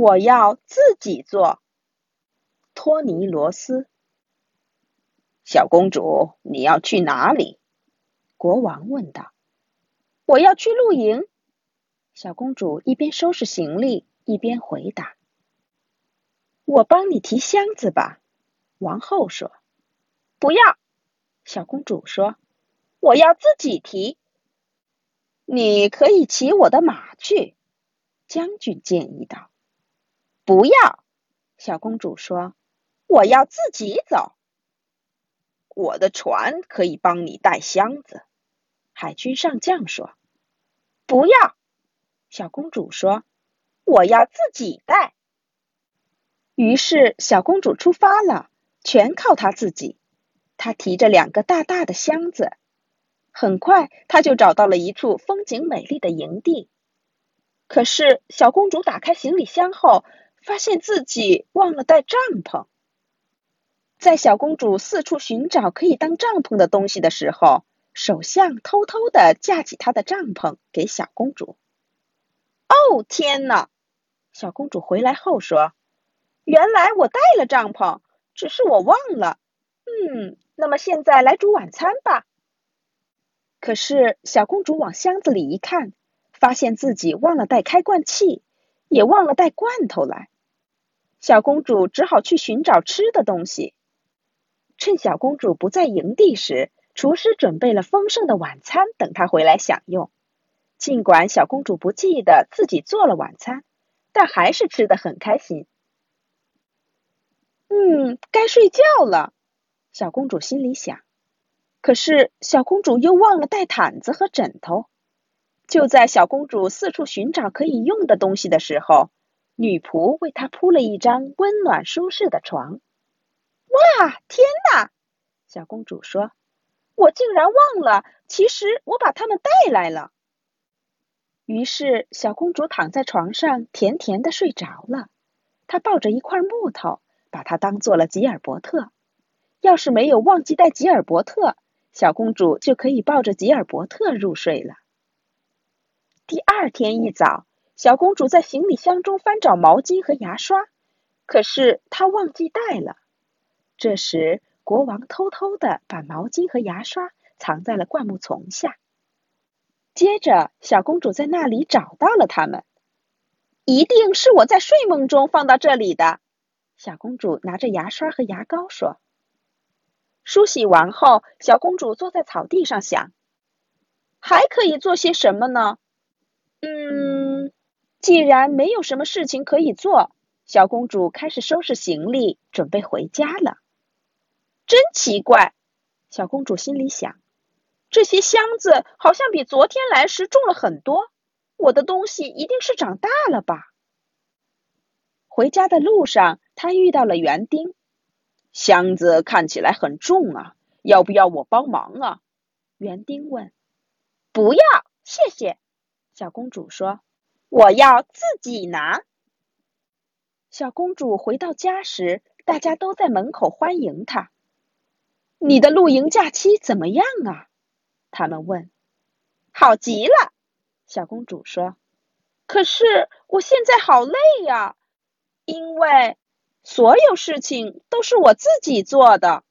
我要自己做。托尼罗斯，小公主，你要去哪里？国王问道。我要去露营。小公主一边收拾行李一边回答。我帮你提箱子吧，王后说。不要，小公主说。我要自己提。你可以骑我的马去，将军建议道。不要，小公主说。我要自己走。我的船可以帮你带箱子，海军上将说。不要，小公主说。我要自己带。于是小公主出发了，全靠她自己。她提着两个大大的箱子。很快，她就找到了一处风景美丽的营地。可是，小公主打开行李箱后，发现自己忘了带帐篷。在小公主四处寻找可以当帐篷的东西的时候，首相偷偷的架起他的帐篷给小公主。哦，天哪！小公主回来后说：“原来我带了帐篷，只是我忘了。”嗯，那么现在来煮晚餐吧。可是小公主往箱子里一看，发现自己忘了带开罐器，也忘了带罐头来。小公主只好去寻找吃的东西。趁小公主不在营地时，厨师准备了丰盛的晚餐，等她回来享用。尽管小公主不记得自己做了晚餐，但还是吃得很开心。嗯，该睡觉了，小公主心里想。可是小公主又忘了带毯子和枕头。就在小公主四处寻找可以用的东西的时候，女仆为她铺了一张温暖舒适的床。哇，天哪！小公主说：“我竟然忘了，其实我把它们带来了。”于是小公主躺在床上，甜甜的睡着了。她抱着一块木头，把它当做了吉尔伯特。要是没有忘记带吉尔伯特，小公主就可以抱着吉尔伯特入睡了。第二天一早，小公主在行李箱中翻找毛巾和牙刷，可是她忘记带了。这时，国王偷偷的把毛巾和牙刷藏在了灌木丛下。接着，小公主在那里找到了它们。一定是我在睡梦中放到这里的。小公主拿着牙刷和牙膏说。梳洗完后，小公主坐在草地上想：还可以做些什么呢？嗯，既然没有什么事情可以做，小公主开始收拾行李，准备回家了。真奇怪，小公主心里想：这些箱子好像比昨天来时重了很多，我的东西一定是长大了吧？回家的路上，她遇到了园丁。箱子看起来很重啊，要不要我帮忙啊？园丁问。不要，谢谢。小公主说：“我要自己拿。”小公主回到家时，大家都在门口欢迎她。你的露营假期怎么样啊？他们问。好极了，小公主说。可是我现在好累呀，因为。所有事情都是我自己做的。